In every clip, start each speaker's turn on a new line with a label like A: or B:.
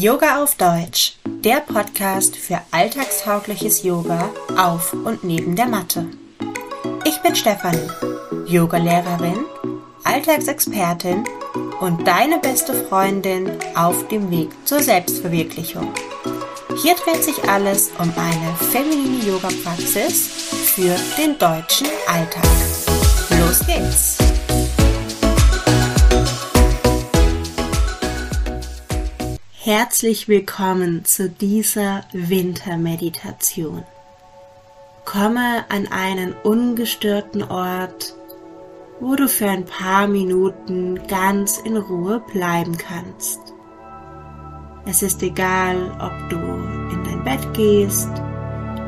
A: Yoga auf Deutsch, der Podcast für alltagstaugliches Yoga auf und neben der Matte. Ich bin Stefanie, Yogalehrerin, Alltagsexpertin und deine beste Freundin auf dem Weg zur Selbstverwirklichung. Hier dreht sich alles um eine feminine Yoga-Praxis für den deutschen Alltag. Los geht's! Herzlich willkommen zu dieser Wintermeditation. Komme an einen ungestörten Ort, wo du für ein paar Minuten ganz in Ruhe bleiben kannst. Es ist egal, ob du in dein Bett gehst,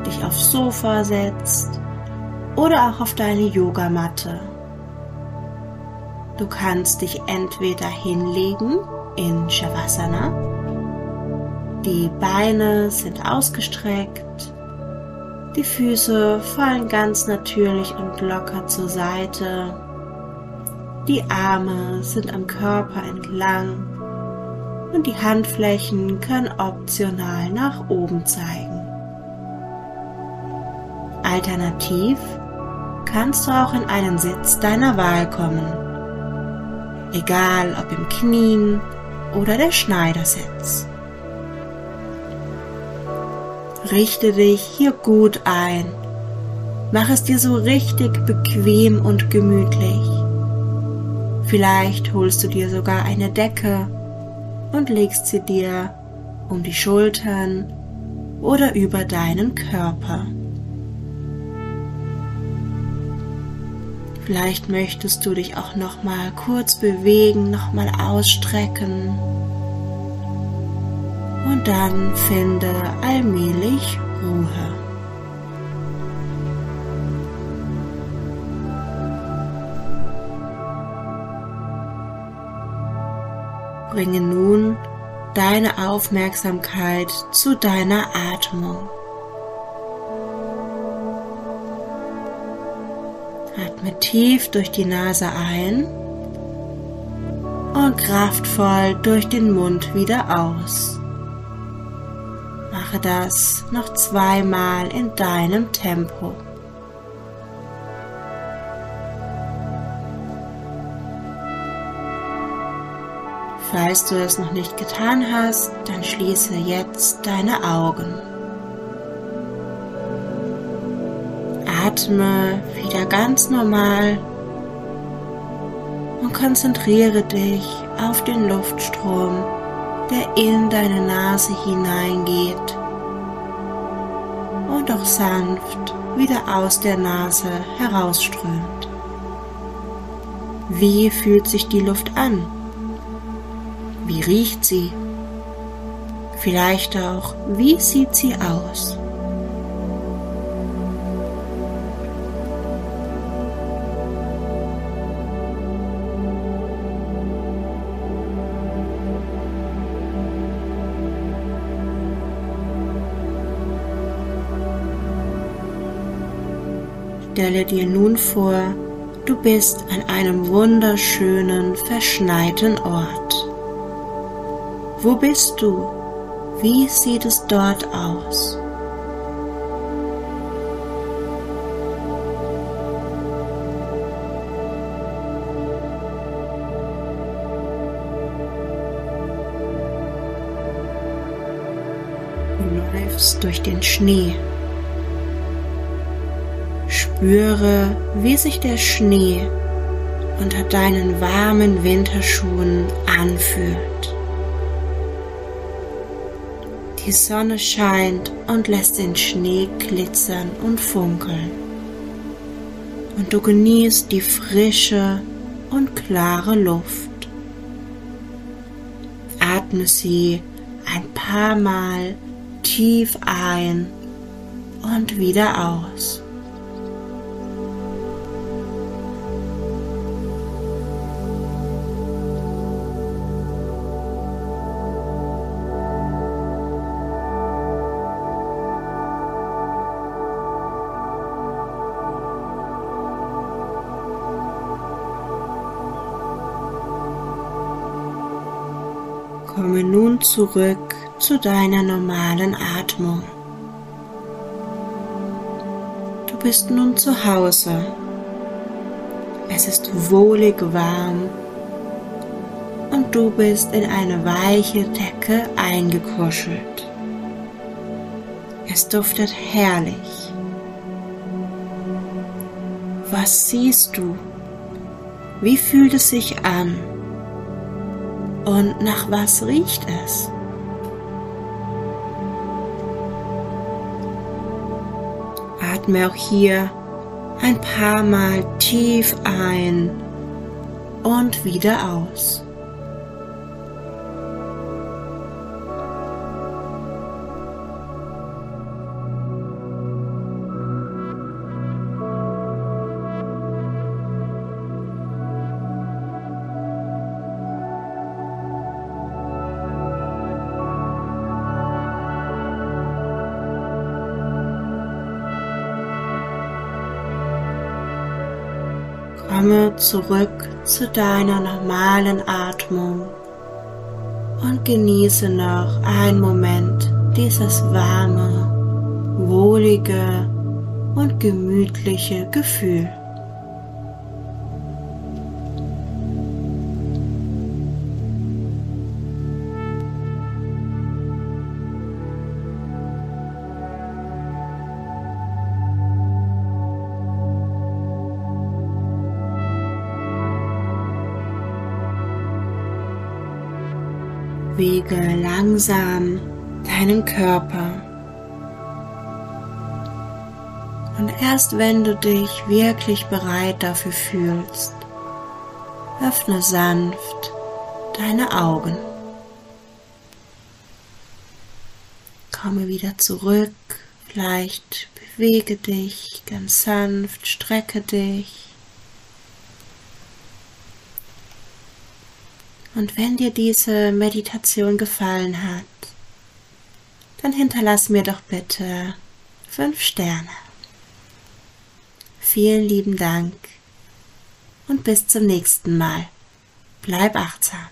A: dich aufs Sofa setzt oder auch auf deine Yogamatte. Du kannst dich entweder hinlegen in Shavasana die Beine sind ausgestreckt. Die Füße fallen ganz natürlich und locker zur Seite. Die Arme sind am Körper entlang und die Handflächen können optional nach oben zeigen. Alternativ kannst du auch in einen Sitz deiner Wahl kommen. Egal ob im Knien oder der Schneidersitz. Richte dich hier gut ein. Mach es dir so richtig bequem und gemütlich. Vielleicht holst du dir sogar eine Decke und legst sie dir um die Schultern oder über deinen Körper. Vielleicht möchtest du dich auch noch mal kurz bewegen, noch mal ausstrecken dann finde allmählich Ruhe. Bringe nun deine Aufmerksamkeit zu deiner Atmung. Atme tief durch die Nase ein und kraftvoll durch den Mund wieder aus. Mache das noch zweimal in deinem Tempo. Falls du es noch nicht getan hast, dann schließe jetzt deine Augen. Atme wieder ganz normal und konzentriere dich auf den Luftstrom der in deine Nase hineingeht und auch sanft wieder aus der Nase herausströmt. Wie fühlt sich die Luft an? Wie riecht sie? Vielleicht auch, wie sieht sie aus? Stelle dir nun vor, du bist an einem wunderschönen, verschneiten Ort. Wo bist du? Wie sieht es dort aus? Du läufst durch den Schnee Spüre, wie sich der Schnee unter deinen warmen Winterschuhen anfühlt. Die Sonne scheint und lässt den Schnee glitzern und funkeln. Und du genießt die frische und klare Luft. Atme sie ein paar Mal tief ein und wieder aus. Komme nun zurück zu deiner normalen Atmung. Du bist nun zu Hause. Es ist wohlig warm und du bist in eine weiche Decke eingekuschelt. Es duftet herrlich. Was siehst du? Wie fühlt es sich an? Und nach was riecht es? Atme auch hier ein paar Mal tief ein und wieder aus. Komme zurück zu deiner normalen Atmung und genieße noch einen Moment dieses warme, wohlige und gemütliche Gefühl. Bewege langsam deinen Körper. Und erst wenn du dich wirklich bereit dafür fühlst, öffne sanft deine Augen. Komme wieder zurück, vielleicht bewege dich ganz sanft, strecke dich. Und wenn dir diese Meditation gefallen hat, dann hinterlass mir doch bitte fünf Sterne. Vielen lieben Dank und bis zum nächsten Mal. Bleib achtsam.